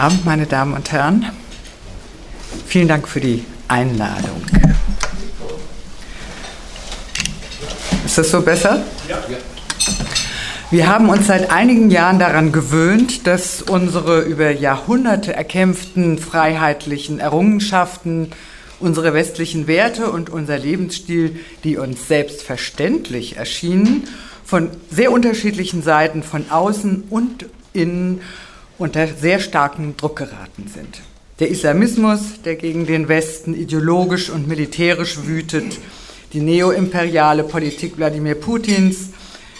Abend, meine Damen und Herren. Vielen Dank für die Einladung. Ist das so besser? Ja. Wir haben uns seit einigen Jahren daran gewöhnt, dass unsere über Jahrhunderte erkämpften freiheitlichen Errungenschaften, unsere westlichen Werte und unser Lebensstil, die uns selbstverständlich erschienen, von sehr unterschiedlichen Seiten von außen und innen unter sehr starken Druck geraten sind. Der Islamismus, der gegen den Westen ideologisch und militärisch wütet, die neoimperiale Politik Wladimir Putins,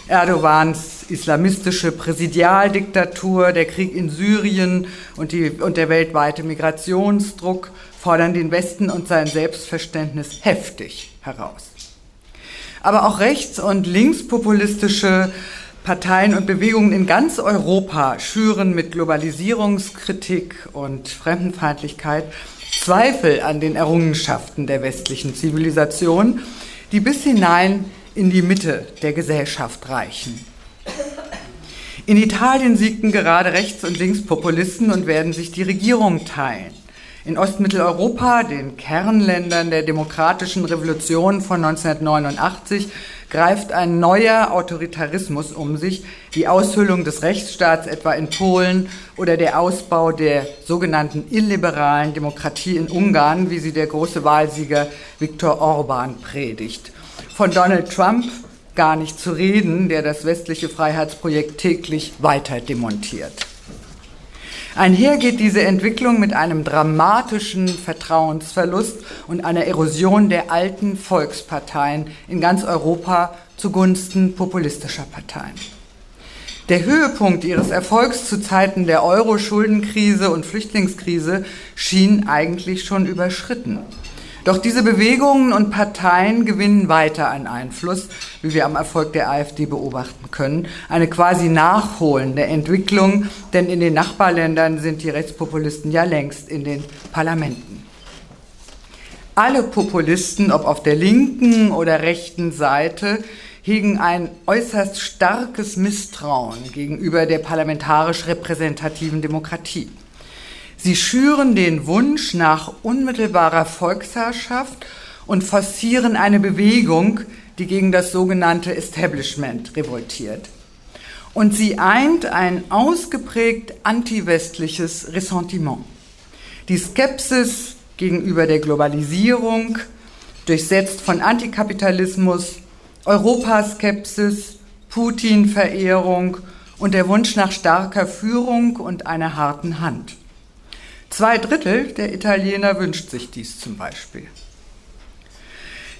Erdogans islamistische Präsidialdiktatur, der Krieg in Syrien und, die, und der weltweite Migrationsdruck fordern den Westen und sein Selbstverständnis heftig heraus. Aber auch rechts- und linkspopulistische Parteien und Bewegungen in ganz Europa schüren mit Globalisierungskritik und Fremdenfeindlichkeit Zweifel an den Errungenschaften der westlichen Zivilisation, die bis hinein in die Mitte der Gesellschaft reichen. In Italien siegten gerade Rechts- und Linkspopulisten und werden sich die Regierung teilen. In Ostmitteleuropa, den Kernländern der demokratischen Revolution von 1989, greift ein neuer Autoritarismus um sich, die Aushöhlung des Rechtsstaats etwa in Polen oder der Ausbau der sogenannten illiberalen Demokratie in Ungarn, wie sie der große Wahlsieger Viktor Orban predigt. Von Donald Trump gar nicht zu reden, der das westliche Freiheitsprojekt täglich weiter demontiert. Einher geht diese Entwicklung mit einem dramatischen Vertrauensverlust und einer Erosion der alten Volksparteien in ganz Europa zugunsten populistischer Parteien. Der Höhepunkt ihres Erfolgs zu Zeiten der Euro-Schuldenkrise und Flüchtlingskrise schien eigentlich schon überschritten. Doch diese Bewegungen und Parteien gewinnen weiter an Einfluss, wie wir am Erfolg der AfD beobachten können. Eine quasi nachholende Entwicklung, denn in den Nachbarländern sind die Rechtspopulisten ja längst in den Parlamenten. Alle Populisten, ob auf der linken oder rechten Seite, hegen ein äußerst starkes Misstrauen gegenüber der parlamentarisch repräsentativen Demokratie. Sie schüren den Wunsch nach unmittelbarer Volksherrschaft und forcieren eine Bewegung, die gegen das sogenannte Establishment revoltiert. Und sie eint ein ausgeprägt antiwestliches Ressentiment. Die Skepsis gegenüber der Globalisierung, durchsetzt von Antikapitalismus, Europaskepsis, Putin-Verehrung und der Wunsch nach starker Führung und einer harten Hand. Zwei Drittel der Italiener wünscht sich dies zum Beispiel.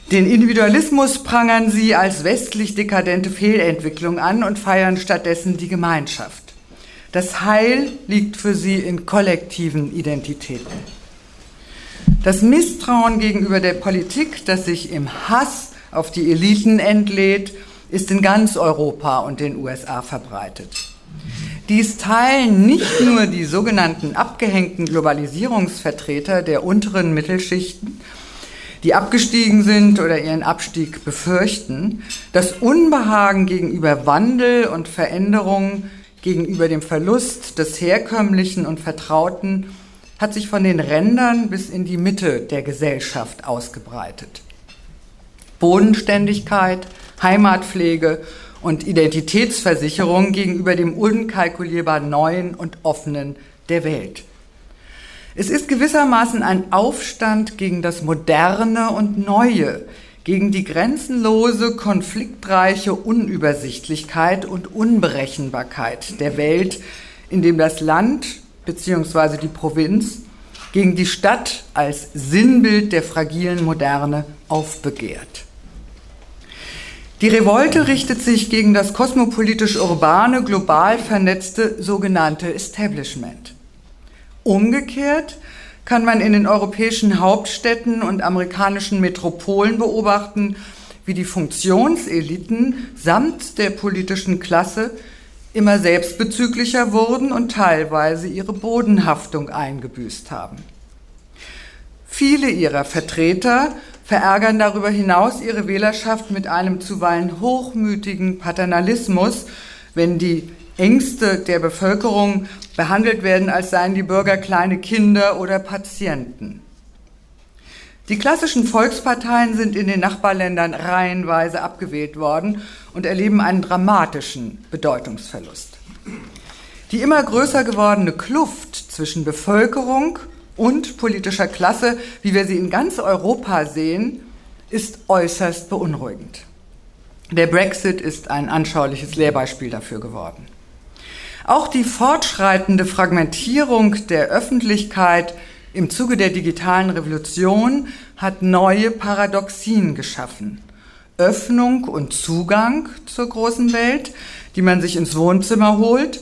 Den Individualismus prangern sie als westlich dekadente Fehlentwicklung an und feiern stattdessen die Gemeinschaft. Das Heil liegt für sie in kollektiven Identitäten. Das Misstrauen gegenüber der Politik, das sich im Hass auf die Eliten entlädt, ist in ganz Europa und den USA verbreitet. Dies teilen nicht nur die sogenannten abgehängten Globalisierungsvertreter der unteren Mittelschichten, die abgestiegen sind oder ihren Abstieg befürchten. Das Unbehagen gegenüber Wandel und Veränderung, gegenüber dem Verlust des Herkömmlichen und Vertrauten hat sich von den Rändern bis in die Mitte der Gesellschaft ausgebreitet. Bodenständigkeit, Heimatpflege und Identitätsversicherung gegenüber dem unkalkulierbar Neuen und Offenen der Welt. Es ist gewissermaßen ein Aufstand gegen das Moderne und Neue, gegen die grenzenlose, konfliktreiche Unübersichtlichkeit und Unberechenbarkeit der Welt, in dem das Land bzw. die Provinz gegen die Stadt als Sinnbild der fragilen Moderne aufbegehrt. Die Revolte richtet sich gegen das kosmopolitisch urbane, global vernetzte sogenannte Establishment. Umgekehrt kann man in den europäischen Hauptstädten und amerikanischen Metropolen beobachten, wie die Funktionseliten samt der politischen Klasse immer selbstbezüglicher wurden und teilweise ihre Bodenhaftung eingebüßt haben. Viele ihrer Vertreter verärgern darüber hinaus ihre Wählerschaft mit einem zuweilen hochmütigen Paternalismus, wenn die Ängste der Bevölkerung behandelt werden, als seien die Bürger kleine Kinder oder Patienten. Die klassischen Volksparteien sind in den Nachbarländern reihenweise abgewählt worden und erleben einen dramatischen Bedeutungsverlust. Die immer größer gewordene Kluft zwischen Bevölkerung und politischer Klasse, wie wir sie in ganz Europa sehen, ist äußerst beunruhigend. Der Brexit ist ein anschauliches Lehrbeispiel dafür geworden. Auch die fortschreitende Fragmentierung der Öffentlichkeit im Zuge der digitalen Revolution hat neue Paradoxien geschaffen. Öffnung und Zugang zur großen Welt, die man sich ins Wohnzimmer holt,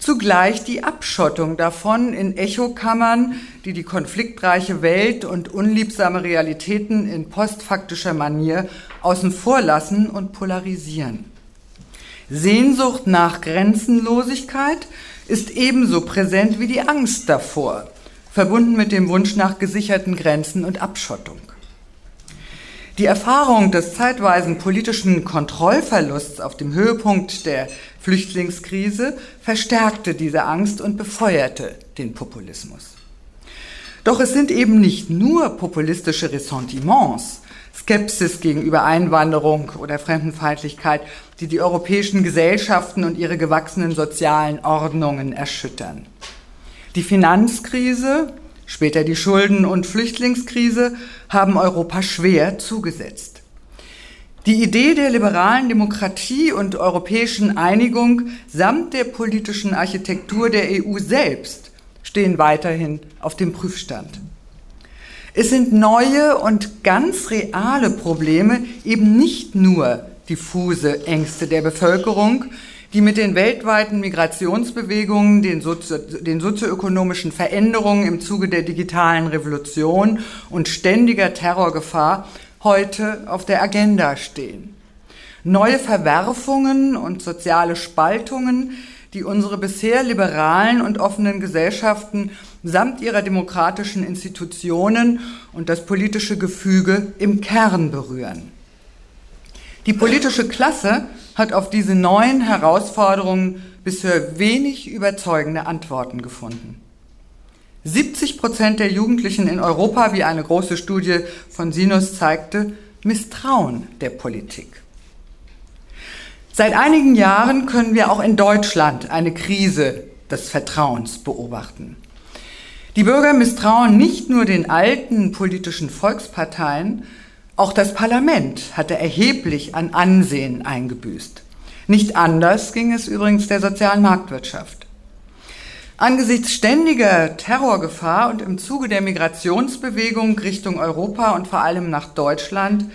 zugleich die Abschottung davon in Echokammern, die die konfliktreiche Welt und unliebsame Realitäten in postfaktischer Manier außen vor lassen und polarisieren. Sehnsucht nach Grenzenlosigkeit ist ebenso präsent wie die Angst davor, verbunden mit dem Wunsch nach gesicherten Grenzen und Abschottung. Die Erfahrung des zeitweisen politischen Kontrollverlusts auf dem Höhepunkt der Flüchtlingskrise verstärkte diese Angst und befeuerte den Populismus. Doch es sind eben nicht nur populistische Ressentiments, Skepsis gegenüber Einwanderung oder Fremdenfeindlichkeit, die die europäischen Gesellschaften und ihre gewachsenen sozialen Ordnungen erschüttern. Die Finanzkrise, später die Schulden- und Flüchtlingskrise haben Europa schwer zugesetzt. Die Idee der liberalen Demokratie und europäischen Einigung samt der politischen Architektur der EU selbst stehen weiterhin auf dem Prüfstand. Es sind neue und ganz reale Probleme, eben nicht nur diffuse Ängste der Bevölkerung, die mit den weltweiten Migrationsbewegungen, den, Sozio den sozioökonomischen Veränderungen im Zuge der digitalen Revolution und ständiger Terrorgefahr heute auf der Agenda stehen. Neue Verwerfungen und soziale Spaltungen, die unsere bisher liberalen und offenen Gesellschaften samt ihrer demokratischen Institutionen und das politische Gefüge im Kern berühren. Die politische Klasse hat auf diese neuen Herausforderungen bisher wenig überzeugende Antworten gefunden. 70 Prozent der Jugendlichen in Europa, wie eine große Studie von Sinus zeigte, misstrauen der Politik. Seit einigen Jahren können wir auch in Deutschland eine Krise des Vertrauens beobachten. Die Bürger misstrauen nicht nur den alten politischen Volksparteien, auch das Parlament hatte erheblich an Ansehen eingebüßt. Nicht anders ging es übrigens der sozialen Marktwirtschaft. Angesichts ständiger Terrorgefahr und im Zuge der Migrationsbewegung Richtung Europa und vor allem nach Deutschland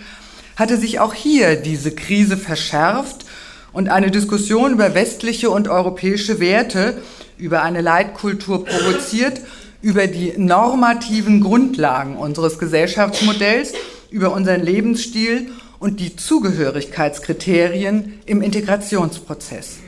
hatte sich auch hier diese Krise verschärft und eine Diskussion über westliche und europäische Werte, über eine Leitkultur provoziert, über die normativen Grundlagen unseres Gesellschaftsmodells über unseren Lebensstil und die Zugehörigkeitskriterien im Integrationsprozess.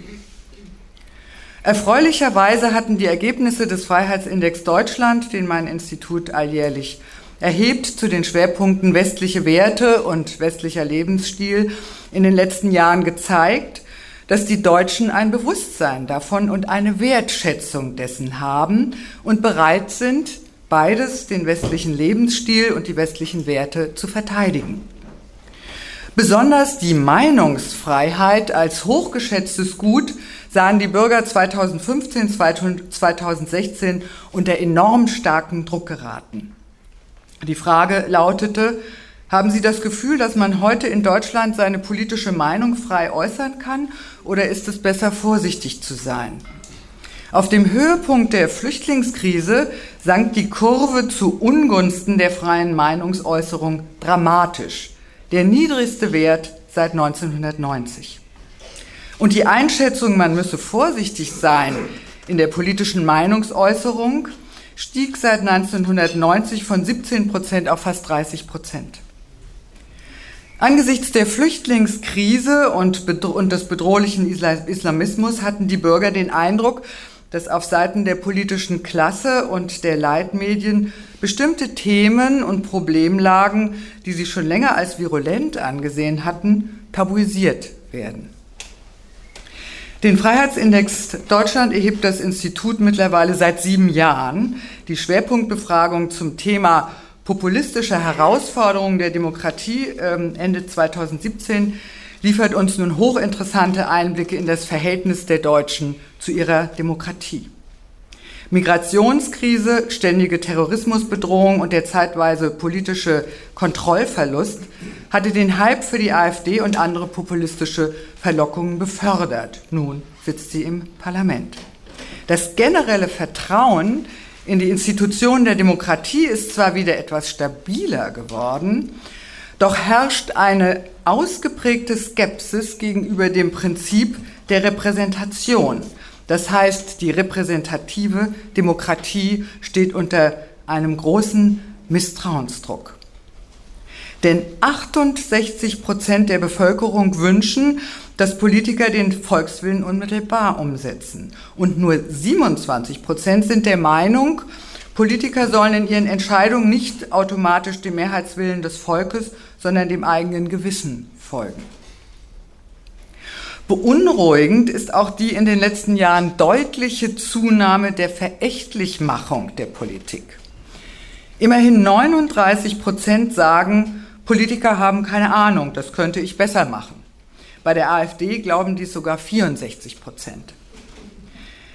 Erfreulicherweise hatten die Ergebnisse des Freiheitsindex Deutschland, den mein Institut alljährlich erhebt, zu den Schwerpunkten westliche Werte und westlicher Lebensstil in den letzten Jahren gezeigt, dass die Deutschen ein Bewusstsein davon und eine Wertschätzung dessen haben und bereit sind, beides, den westlichen Lebensstil und die westlichen Werte, zu verteidigen. Besonders die Meinungsfreiheit als hochgeschätztes Gut sahen die Bürger 2015, 2016 unter enorm starken Druck geraten. Die Frage lautete, haben Sie das Gefühl, dass man heute in Deutschland seine politische Meinung frei äußern kann oder ist es besser vorsichtig zu sein? Auf dem Höhepunkt der Flüchtlingskrise sank die Kurve zu Ungunsten der freien Meinungsäußerung dramatisch, der niedrigste Wert seit 1990. Und die Einschätzung, man müsse vorsichtig sein in der politischen Meinungsäußerung, stieg seit 1990 von 17 Prozent auf fast 30 Prozent. Angesichts der Flüchtlingskrise und, des bedrohlichen Islamismus hatten die Bürger den Eindruck, dass auf Seiten der politischen Klasse und der Leitmedien bestimmte Themen und Problemlagen, die sie schon länger als virulent angesehen hatten, tabuisiert werden. Den Freiheitsindex Deutschland erhebt das Institut mittlerweile seit sieben Jahren. Die Schwerpunktbefragung zum Thema populistische Herausforderungen der Demokratie ähm, Ende 2017 liefert uns nun hochinteressante Einblicke in das Verhältnis der Deutschen zu ihrer Demokratie. Migrationskrise, ständige Terrorismusbedrohung und der zeitweise politische Kontrollverlust hatte den Hype für die AfD und andere populistische Verlockungen befördert. Nun sitzt sie im Parlament. Das generelle Vertrauen in die Institutionen der Demokratie ist zwar wieder etwas stabiler geworden, doch herrscht eine ausgeprägte Skepsis gegenüber dem Prinzip der Repräsentation. Das heißt, die repräsentative Demokratie steht unter einem großen Misstrauensdruck. Denn 68 Prozent der Bevölkerung wünschen, dass Politiker den Volkswillen unmittelbar umsetzen. Und nur 27 Prozent sind der Meinung, Politiker sollen in ihren Entscheidungen nicht automatisch dem Mehrheitswillen des Volkes, sondern dem eigenen Gewissen folgen. Beunruhigend ist auch die in den letzten Jahren deutliche Zunahme der Verächtlichmachung der Politik. Immerhin 39 Prozent sagen, Politiker haben keine Ahnung, das könnte ich besser machen. Bei der AfD glauben dies sogar 64 Prozent.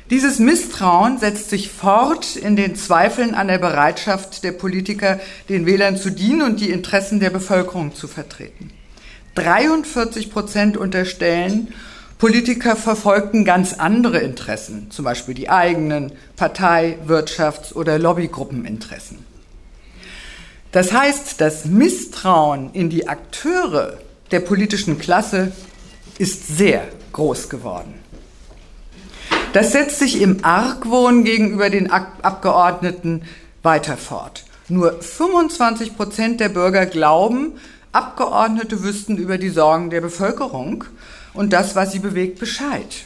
Dieses Misstrauen setzt sich fort in den Zweifeln an der Bereitschaft der Politiker, den Wählern zu dienen und die Interessen der Bevölkerung zu vertreten. 43 Prozent unterstellen, Politiker verfolgten ganz andere Interessen, zum Beispiel die eigenen Partei-, Wirtschafts- oder Lobbygruppeninteressen. Das heißt, das Misstrauen in die Akteure der politischen Klasse ist sehr groß geworden. Das setzt sich im Argwohn gegenüber den Abgeordneten weiter fort. Nur 25 Prozent der Bürger glauben, Abgeordnete wüssten über die Sorgen der Bevölkerung und das, was sie bewegt, Bescheid.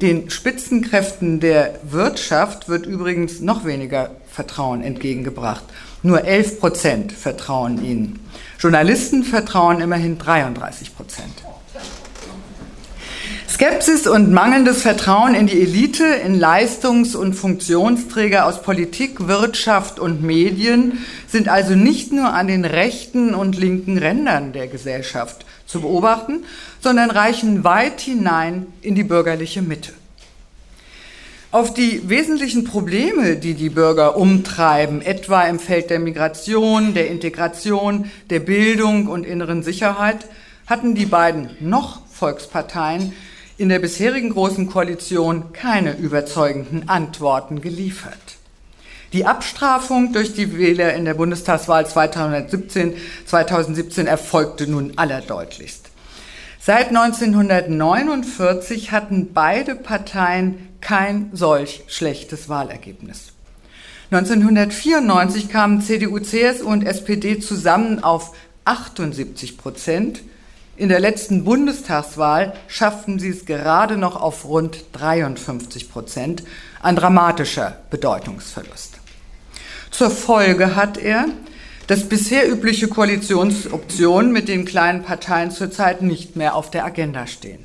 Den Spitzenkräften der Wirtschaft wird übrigens noch weniger Vertrauen entgegengebracht. Nur 11 Prozent vertrauen ihnen. Journalisten vertrauen immerhin 33 Prozent. Skepsis und mangelndes Vertrauen in die Elite, in Leistungs- und Funktionsträger aus Politik, Wirtschaft und Medien sind also nicht nur an den rechten und linken Rändern der Gesellschaft zu beobachten, sondern reichen weit hinein in die bürgerliche Mitte. Auf die wesentlichen Probleme, die die Bürger umtreiben, etwa im Feld der Migration, der Integration, der Bildung und inneren Sicherheit, hatten die beiden noch Volksparteien in der bisherigen Großen Koalition keine überzeugenden Antworten geliefert. Die Abstrafung durch die Wähler in der Bundestagswahl 2017, 2017 erfolgte nun allerdeutlichst. Seit 1949 hatten beide Parteien kein solch schlechtes Wahlergebnis. 1994 kamen CDU, CSU und SPD zusammen auf 78 Prozent, in der letzten Bundestagswahl schafften sie es gerade noch auf rund 53 Prozent, ein dramatischer Bedeutungsverlust. Zur Folge hat er, dass bisher übliche Koalitionsoptionen mit den kleinen Parteien zurzeit nicht mehr auf der Agenda stehen.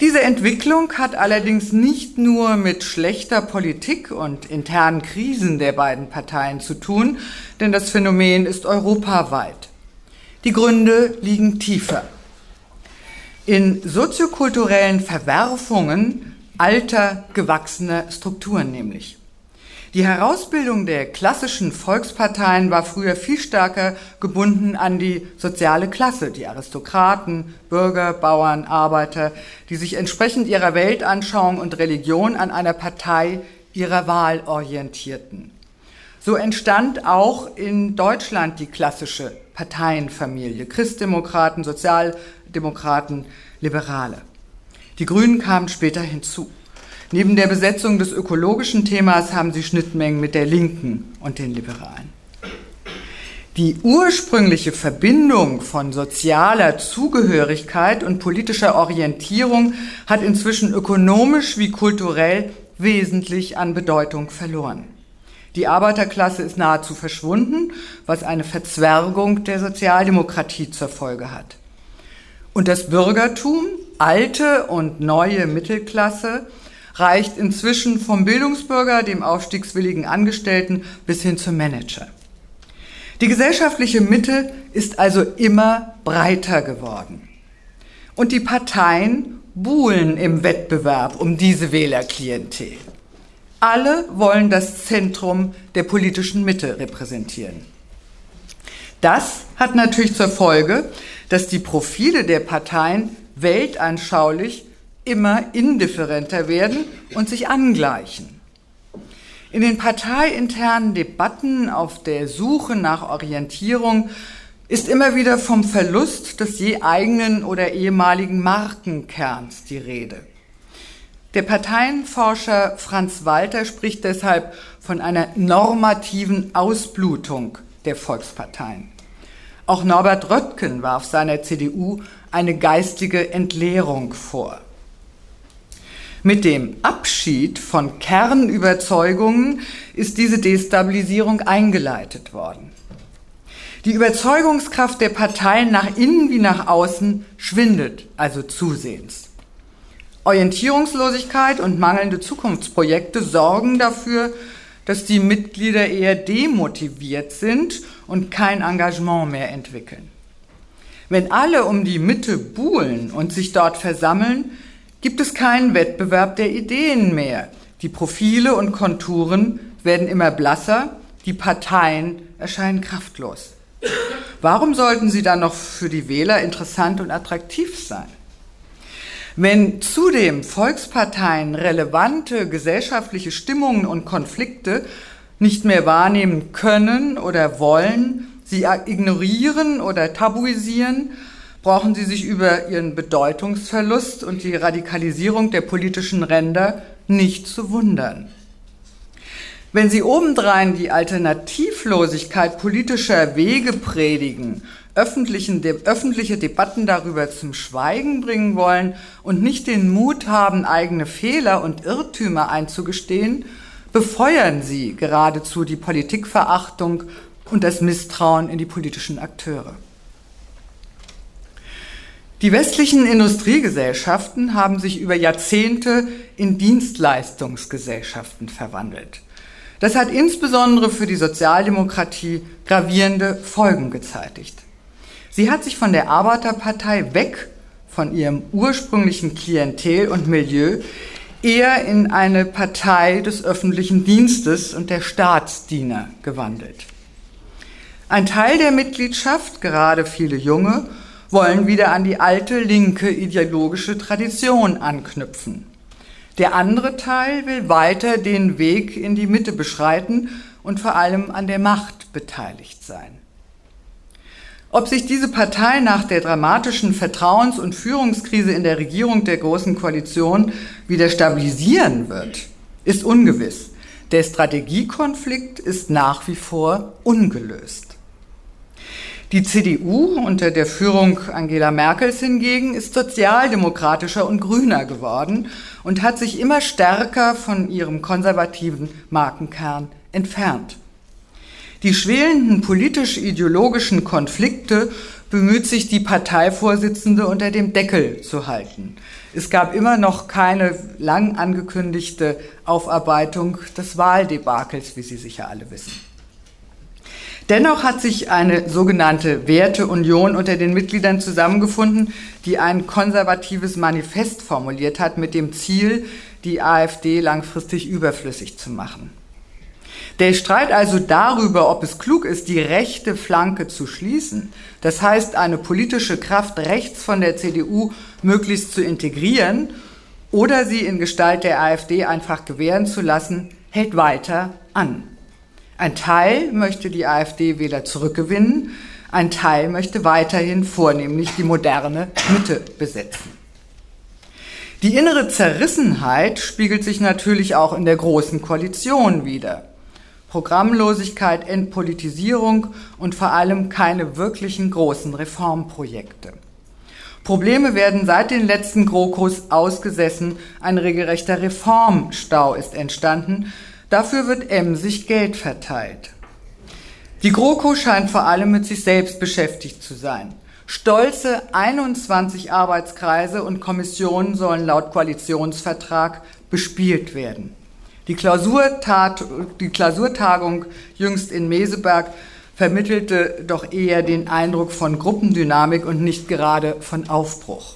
Diese Entwicklung hat allerdings nicht nur mit schlechter Politik und internen Krisen der beiden Parteien zu tun, denn das Phänomen ist europaweit. Die Gründe liegen tiefer. In soziokulturellen Verwerfungen alter, gewachsener Strukturen nämlich. Die Herausbildung der klassischen Volksparteien war früher viel stärker gebunden an die soziale Klasse, die Aristokraten, Bürger, Bauern, Arbeiter, die sich entsprechend ihrer Weltanschauung und Religion an einer Partei ihrer Wahl orientierten. So entstand auch in Deutschland die klassische Parteienfamilie. Christdemokraten, Sozialdemokraten, Liberale. Die Grünen kamen später hinzu. Neben der Besetzung des ökologischen Themas haben sie Schnittmengen mit der Linken und den Liberalen. Die ursprüngliche Verbindung von sozialer Zugehörigkeit und politischer Orientierung hat inzwischen ökonomisch wie kulturell wesentlich an Bedeutung verloren. Die Arbeiterklasse ist nahezu verschwunden, was eine Verzwergung der Sozialdemokratie zur Folge hat. Und das Bürgertum, alte und neue Mittelklasse reicht inzwischen vom Bildungsbürger, dem aufstiegswilligen Angestellten bis hin zum Manager. Die gesellschaftliche Mitte ist also immer breiter geworden. Und die Parteien buhlen im Wettbewerb um diese Wählerklientel. Alle wollen das Zentrum der politischen Mitte repräsentieren. Das hat natürlich zur Folge, dass die Profile der Parteien weltanschaulich immer indifferenter werden und sich angleichen. In den parteiinternen Debatten auf der Suche nach Orientierung ist immer wieder vom Verlust des je eigenen oder ehemaligen Markenkerns die Rede. Der Parteienforscher Franz Walter spricht deshalb von einer normativen Ausblutung der Volksparteien. Auch Norbert Röttgen warf seiner CDU eine geistige Entleerung vor. Mit dem Abschied von Kernüberzeugungen ist diese Destabilisierung eingeleitet worden. Die Überzeugungskraft der Parteien nach innen wie nach außen schwindet also zusehends. Orientierungslosigkeit und mangelnde Zukunftsprojekte sorgen dafür, dass die Mitglieder eher demotiviert sind und kein Engagement mehr entwickeln. Wenn alle um die Mitte buhlen und sich dort versammeln, gibt es keinen Wettbewerb der Ideen mehr. Die Profile und Konturen werden immer blasser, die Parteien erscheinen kraftlos. Warum sollten sie dann noch für die Wähler interessant und attraktiv sein? Wenn zudem Volksparteien relevante gesellschaftliche Stimmungen und Konflikte nicht mehr wahrnehmen können oder wollen, sie ignorieren oder tabuisieren, brauchen sie sich über ihren Bedeutungsverlust und die Radikalisierung der politischen Ränder nicht zu wundern. Wenn Sie obendrein die Alternativlosigkeit politischer Wege predigen, öffentliche Debatten darüber zum Schweigen bringen wollen und nicht den Mut haben, eigene Fehler und Irrtümer einzugestehen, befeuern Sie geradezu die Politikverachtung und das Misstrauen in die politischen Akteure. Die westlichen Industriegesellschaften haben sich über Jahrzehnte in Dienstleistungsgesellschaften verwandelt. Das hat insbesondere für die Sozialdemokratie gravierende Folgen gezeitigt. Sie hat sich von der Arbeiterpartei weg von ihrem ursprünglichen Klientel und Milieu eher in eine Partei des öffentlichen Dienstes und der Staatsdiener gewandelt. Ein Teil der Mitgliedschaft, gerade viele Junge, wollen wieder an die alte linke ideologische Tradition anknüpfen. Der andere Teil will weiter den Weg in die Mitte beschreiten und vor allem an der Macht beteiligt sein. Ob sich diese Partei nach der dramatischen Vertrauens- und Führungskrise in der Regierung der Großen Koalition wieder stabilisieren wird, ist ungewiss. Der Strategiekonflikt ist nach wie vor ungelöst. Die CDU unter der Führung Angela Merkels hingegen ist sozialdemokratischer und grüner geworden und hat sich immer stärker von ihrem konservativen Markenkern entfernt. Die schwelenden politisch-ideologischen Konflikte bemüht sich die Parteivorsitzende unter dem Deckel zu halten. Es gab immer noch keine lang angekündigte Aufarbeitung des Wahldebakels, wie Sie sicher alle wissen. Dennoch hat sich eine sogenannte Werteunion unter den Mitgliedern zusammengefunden, die ein konservatives Manifest formuliert hat mit dem Ziel, die AfD langfristig überflüssig zu machen. Der Streit also darüber, ob es klug ist, die rechte Flanke zu schließen, das heißt eine politische Kraft rechts von der CDU möglichst zu integrieren oder sie in Gestalt der AfD einfach gewähren zu lassen, hält weiter an. Ein Teil möchte die AfD-Wähler zurückgewinnen, ein Teil möchte weiterhin vornehmlich die moderne Mitte besetzen. Die innere Zerrissenheit spiegelt sich natürlich auch in der großen Koalition wider. Programmlosigkeit, Entpolitisierung und vor allem keine wirklichen großen Reformprojekte. Probleme werden seit den letzten GroKos ausgesessen, ein regelrechter Reformstau ist entstanden, Dafür wird emsig Geld verteilt. Die GroKo scheint vor allem mit sich selbst beschäftigt zu sein. Stolze 21 Arbeitskreise und Kommissionen sollen laut Koalitionsvertrag bespielt werden. Die, Klausurtat, die Klausurtagung jüngst in Meseberg vermittelte doch eher den Eindruck von Gruppendynamik und nicht gerade von Aufbruch.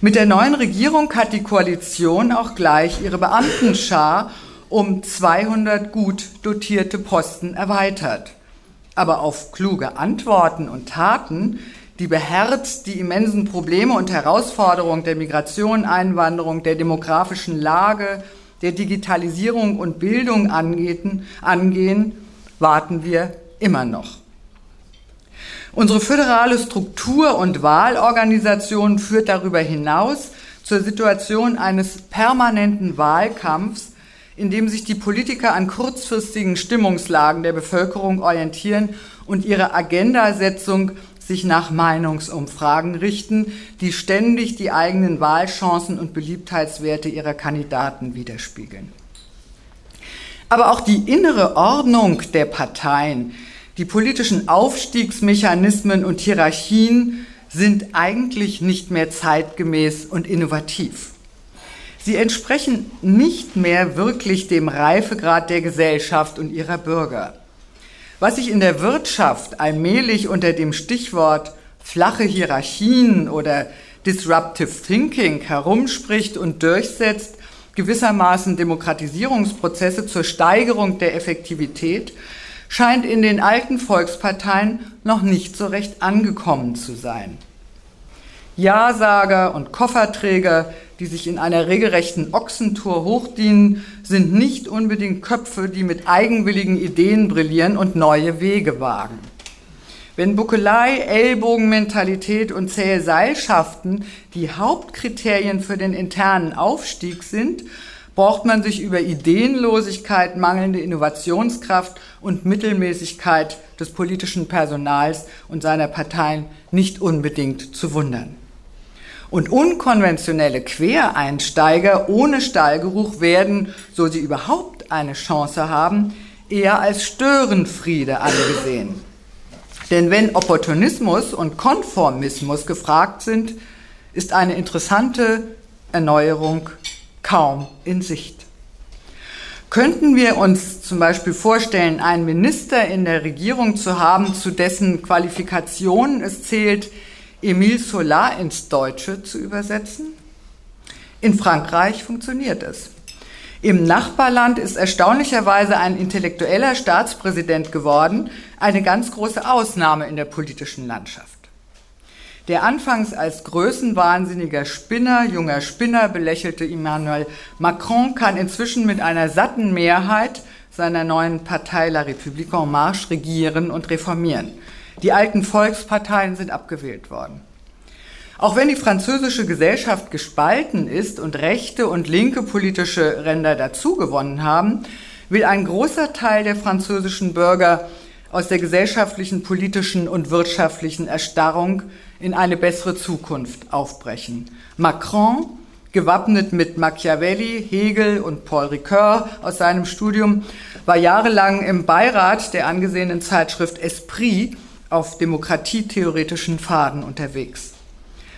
Mit der neuen Regierung hat die Koalition auch gleich ihre Beamtenschar um 200 gut dotierte Posten erweitert. Aber auf kluge Antworten und Taten, die beherzt die immensen Probleme und Herausforderungen der Migration, Einwanderung, der demografischen Lage, der Digitalisierung und Bildung angehen, angehen warten wir immer noch. Unsere föderale Struktur und Wahlorganisation führt darüber hinaus zur Situation eines permanenten Wahlkampfs, in dem sich die Politiker an kurzfristigen Stimmungslagen der Bevölkerung orientieren und ihre Agendasetzung sich nach Meinungsumfragen richten, die ständig die eigenen Wahlchancen und Beliebtheitswerte ihrer Kandidaten widerspiegeln. Aber auch die innere Ordnung der Parteien, die politischen Aufstiegsmechanismen und Hierarchien sind eigentlich nicht mehr zeitgemäß und innovativ. Sie entsprechen nicht mehr wirklich dem Reifegrad der Gesellschaft und ihrer Bürger. Was sich in der Wirtschaft allmählich unter dem Stichwort flache Hierarchien oder Disruptive Thinking herumspricht und durchsetzt, gewissermaßen Demokratisierungsprozesse zur Steigerung der Effektivität, scheint in den alten Volksparteien noch nicht so recht angekommen zu sein. Ja-Sager und Kofferträger, die sich in einer regelrechten Ochsentour hochdienen, sind nicht unbedingt Köpfe, die mit eigenwilligen Ideen brillieren und neue Wege wagen. Wenn Buckelei, Ellbogenmentalität und zähe Seilschaften die Hauptkriterien für den internen Aufstieg sind, braucht man sich über Ideenlosigkeit, mangelnde Innovationskraft und Mittelmäßigkeit des politischen Personals und seiner Parteien nicht unbedingt zu wundern. Und unkonventionelle Quereinsteiger ohne Stallgeruch werden, so sie überhaupt eine Chance haben, eher als Störenfriede angesehen. Denn wenn Opportunismus und Konformismus gefragt sind, ist eine interessante Erneuerung kaum in Sicht. Könnten wir uns zum Beispiel vorstellen, einen Minister in der Regierung zu haben, zu dessen Qualifikationen es zählt, Emile Solar ins Deutsche zu übersetzen? In Frankreich funktioniert es. Im Nachbarland ist erstaunlicherweise ein intellektueller Staatspräsident geworden, eine ganz große Ausnahme in der politischen Landschaft. Der anfangs als größenwahnsinniger Spinner, junger Spinner belächelte Emmanuel Macron kann inzwischen mit einer satten Mehrheit seiner neuen Partei La République en Marche regieren und reformieren. Die alten Volksparteien sind abgewählt worden. Auch wenn die französische Gesellschaft gespalten ist und rechte und linke politische Ränder dazugewonnen haben, will ein großer Teil der französischen Bürger aus der gesellschaftlichen, politischen und wirtschaftlichen Erstarrung in eine bessere Zukunft aufbrechen. Macron, gewappnet mit Machiavelli, Hegel und Paul Ricoeur aus seinem Studium, war jahrelang im Beirat der angesehenen Zeitschrift Esprit auf demokratietheoretischen Faden unterwegs.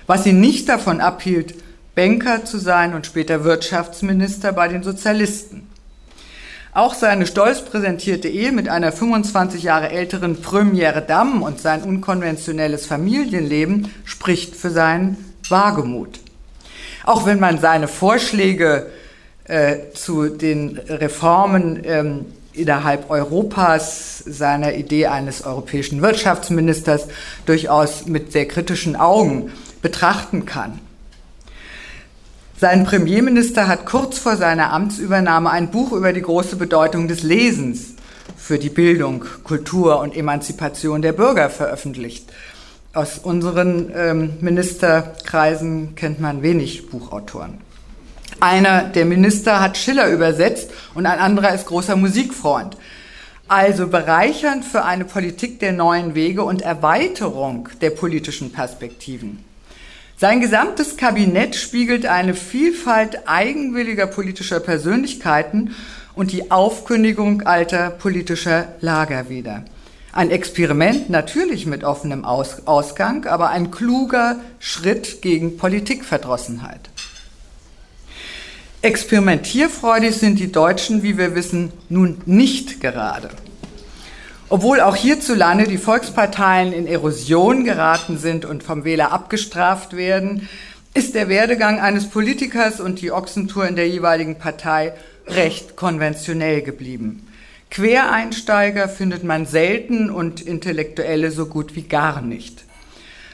Was ihn nicht davon abhielt, Banker zu sein und später Wirtschaftsminister bei den Sozialisten. Auch seine stolz präsentierte Ehe mit einer 25 Jahre älteren Première Dame und sein unkonventionelles Familienleben spricht für seinen Wagemut. Auch wenn man seine Vorschläge äh, zu den Reformen ähm, innerhalb Europas seiner Idee eines europäischen Wirtschaftsministers durchaus mit sehr kritischen Augen betrachten kann. Sein Premierminister hat kurz vor seiner Amtsübernahme ein Buch über die große Bedeutung des Lesens für die Bildung, Kultur und Emanzipation der Bürger veröffentlicht. Aus unseren ähm, Ministerkreisen kennt man wenig Buchautoren. Einer der Minister hat Schiller übersetzt und ein anderer ist großer Musikfreund. Also bereichernd für eine Politik der neuen Wege und Erweiterung der politischen Perspektiven. Sein gesamtes Kabinett spiegelt eine Vielfalt eigenwilliger politischer Persönlichkeiten und die Aufkündigung alter politischer Lager wider. Ein Experiment natürlich mit offenem Aus Ausgang, aber ein kluger Schritt gegen Politikverdrossenheit. Experimentierfreudig sind die Deutschen, wie wir wissen, nun nicht gerade. Obwohl auch hierzulande die Volksparteien in Erosion geraten sind und vom Wähler abgestraft werden, ist der Werdegang eines Politikers und die Ochsentour in der jeweiligen Partei recht konventionell geblieben. Quereinsteiger findet man selten und Intellektuelle so gut wie gar nicht.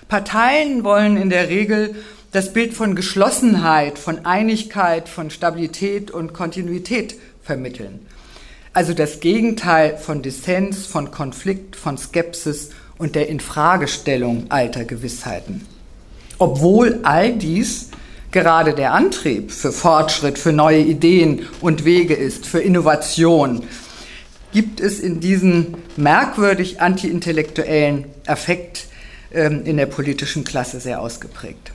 Parteien wollen in der Regel das Bild von Geschlossenheit, von Einigkeit, von Stabilität und Kontinuität vermitteln. Also das Gegenteil von Dissens, von Konflikt, von Skepsis und der Infragestellung alter Gewissheiten. Obwohl all dies gerade der Antrieb für Fortschritt, für neue Ideen und Wege ist, für Innovation, gibt es in diesen merkwürdig antiintellektuellen Affekt ähm, in der politischen Klasse sehr ausgeprägt.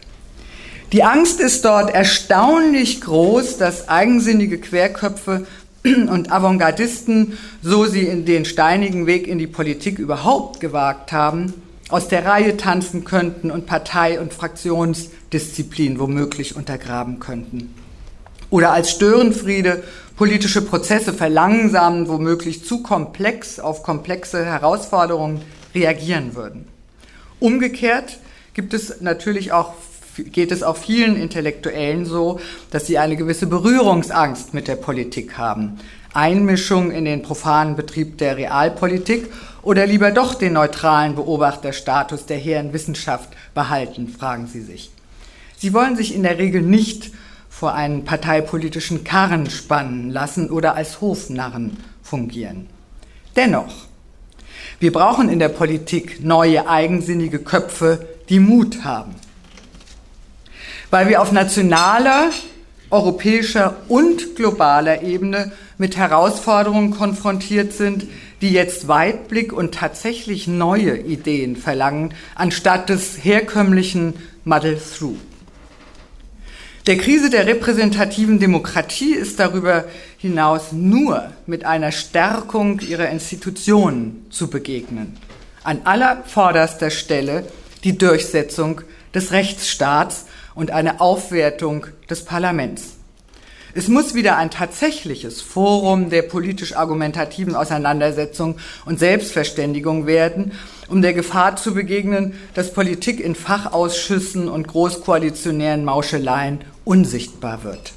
Die Angst ist dort erstaunlich groß, dass eigensinnige Querköpfe und Avantgardisten, so sie in den steinigen Weg in die Politik überhaupt gewagt haben, aus der Reihe tanzen könnten und Partei- und Fraktionsdisziplin womöglich untergraben könnten. Oder als Störenfriede politische Prozesse verlangsamen, womöglich zu komplex auf komplexe Herausforderungen reagieren würden. Umgekehrt gibt es natürlich auch geht es auch vielen Intellektuellen so, dass sie eine gewisse Berührungsangst mit der Politik haben. Einmischung in den profanen Betrieb der Realpolitik oder lieber doch den neutralen Beobachterstatus der hehren Wissenschaft behalten, fragen sie sich. Sie wollen sich in der Regel nicht vor einen parteipolitischen Karren spannen lassen oder als Hofnarren fungieren. Dennoch, wir brauchen in der Politik neue eigensinnige Köpfe, die Mut haben weil wir auf nationaler, europäischer und globaler Ebene mit Herausforderungen konfrontiert sind, die jetzt Weitblick und tatsächlich neue Ideen verlangen, anstatt des herkömmlichen Muddle-Through. Der Krise der repräsentativen Demokratie ist darüber hinaus nur mit einer Stärkung ihrer Institutionen zu begegnen. An aller vorderster Stelle die Durchsetzung des Rechtsstaats und eine Aufwertung des Parlaments. Es muss wieder ein tatsächliches Forum der politisch-argumentativen Auseinandersetzung und Selbstverständigung werden, um der Gefahr zu begegnen, dass Politik in Fachausschüssen und großkoalitionären Mauscheleien unsichtbar wird.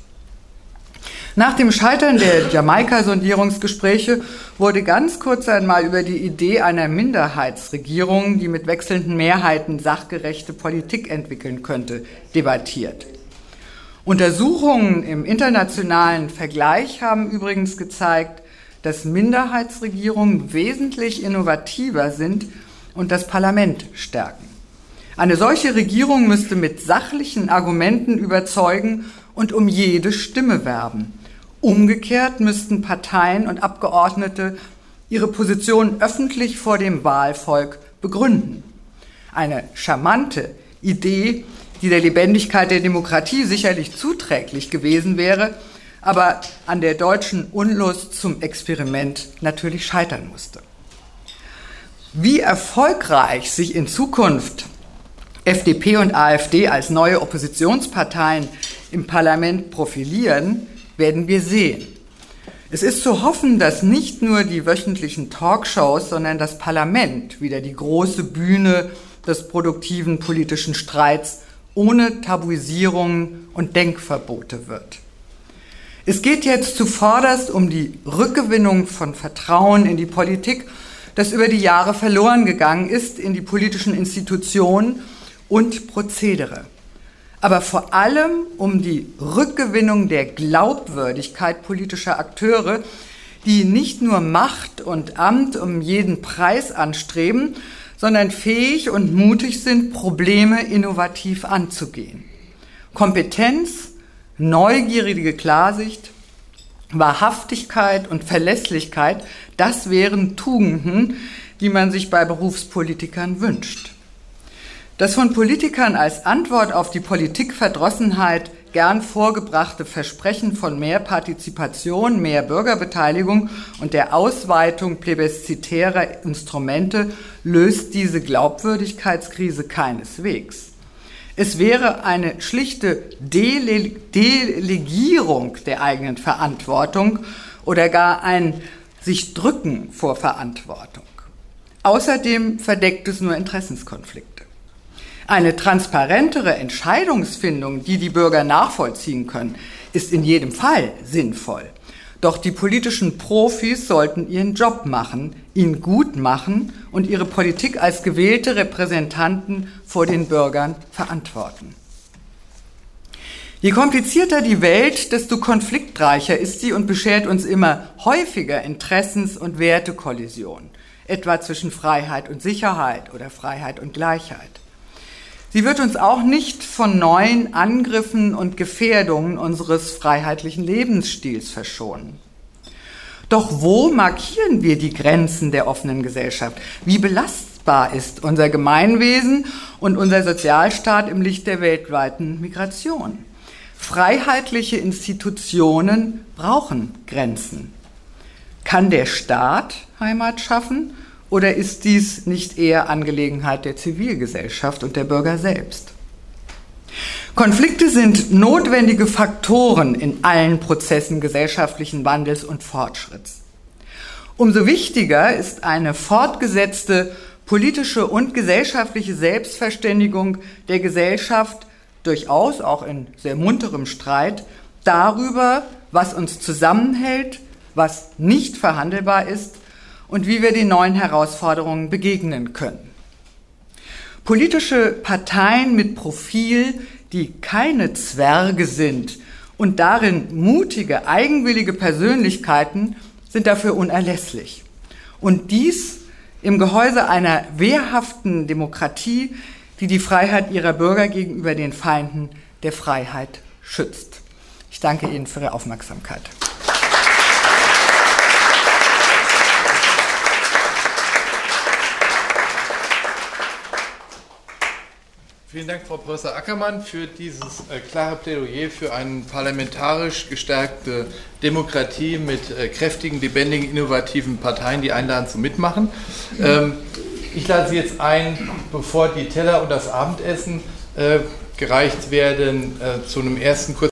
Nach dem Scheitern der Jamaika-Sondierungsgespräche wurde ganz kurz einmal über die Idee einer Minderheitsregierung, die mit wechselnden Mehrheiten sachgerechte Politik entwickeln könnte, debattiert. Untersuchungen im internationalen Vergleich haben übrigens gezeigt, dass Minderheitsregierungen wesentlich innovativer sind und das Parlament stärken. Eine solche Regierung müsste mit sachlichen Argumenten überzeugen und um jede Stimme werben. Umgekehrt müssten Parteien und Abgeordnete ihre Position öffentlich vor dem Wahlvolk begründen. Eine charmante Idee, die der Lebendigkeit der Demokratie sicherlich zuträglich gewesen wäre, aber an der deutschen Unlust zum Experiment natürlich scheitern musste. Wie erfolgreich sich in Zukunft FDP und AfD als neue Oppositionsparteien im Parlament profilieren, werden wir sehen. Es ist zu hoffen, dass nicht nur die wöchentlichen Talkshows, sondern das Parlament wieder die große Bühne des produktiven politischen Streits ohne Tabuisierungen und Denkverbote wird. Es geht jetzt zuvorderst um die Rückgewinnung von Vertrauen in die Politik, das über die Jahre verloren gegangen ist, in die politischen Institutionen und Prozedere aber vor allem um die Rückgewinnung der Glaubwürdigkeit politischer Akteure, die nicht nur Macht und Amt um jeden Preis anstreben, sondern fähig und mutig sind, Probleme innovativ anzugehen. Kompetenz, neugierige Klarsicht, Wahrhaftigkeit und Verlässlichkeit, das wären Tugenden, die man sich bei Berufspolitikern wünscht. Dass von Politikern als Antwort auf die Politikverdrossenheit gern vorgebrachte Versprechen von mehr Partizipation, mehr Bürgerbeteiligung und der Ausweitung plebiszitärer Instrumente löst diese Glaubwürdigkeitskrise keineswegs. Es wäre eine schlichte Dele Delegierung der eigenen Verantwortung oder gar ein sich drücken vor Verantwortung. Außerdem verdeckt es nur Interessenskonflikte. Eine transparentere Entscheidungsfindung, die die Bürger nachvollziehen können, ist in jedem Fall sinnvoll. Doch die politischen Profis sollten ihren Job machen, ihn gut machen und ihre Politik als gewählte Repräsentanten vor den Bürgern verantworten. Je komplizierter die Welt, desto konfliktreicher ist sie und beschert uns immer häufiger Interessens- und Wertekollisionen, etwa zwischen Freiheit und Sicherheit oder Freiheit und Gleichheit. Sie wird uns auch nicht von neuen Angriffen und Gefährdungen unseres freiheitlichen Lebensstils verschonen. Doch wo markieren wir die Grenzen der offenen Gesellschaft? Wie belastbar ist unser Gemeinwesen und unser Sozialstaat im Licht der weltweiten Migration? Freiheitliche Institutionen brauchen Grenzen. Kann der Staat Heimat schaffen oder ist dies nicht eher Angelegenheit der Zivilgesellschaft und der Bürger selbst? Konflikte sind notwendige Faktoren in allen Prozessen gesellschaftlichen Wandels und Fortschritts. Umso wichtiger ist eine fortgesetzte politische und gesellschaftliche Selbstverständigung der Gesellschaft, durchaus auch in sehr munterem Streit, darüber, was uns zusammenhält, was nicht verhandelbar ist und wie wir den neuen Herausforderungen begegnen können. Politische Parteien mit Profil, die keine Zwerge sind und darin mutige, eigenwillige Persönlichkeiten, sind dafür unerlässlich. Und dies im Gehäuse einer wehrhaften Demokratie, die die Freiheit ihrer Bürger gegenüber den Feinden der Freiheit schützt. Ich danke Ihnen für Ihre Aufmerksamkeit. Vielen Dank, Frau Professor Ackermann, für dieses äh, klare Plädoyer für eine parlamentarisch gestärkte Demokratie mit äh, kräftigen, lebendigen, innovativen Parteien, die einladen zum Mitmachen. Ähm, ich lade Sie jetzt ein, bevor die Teller und das Abendessen äh, gereicht werden, äh, zu einem ersten kurzen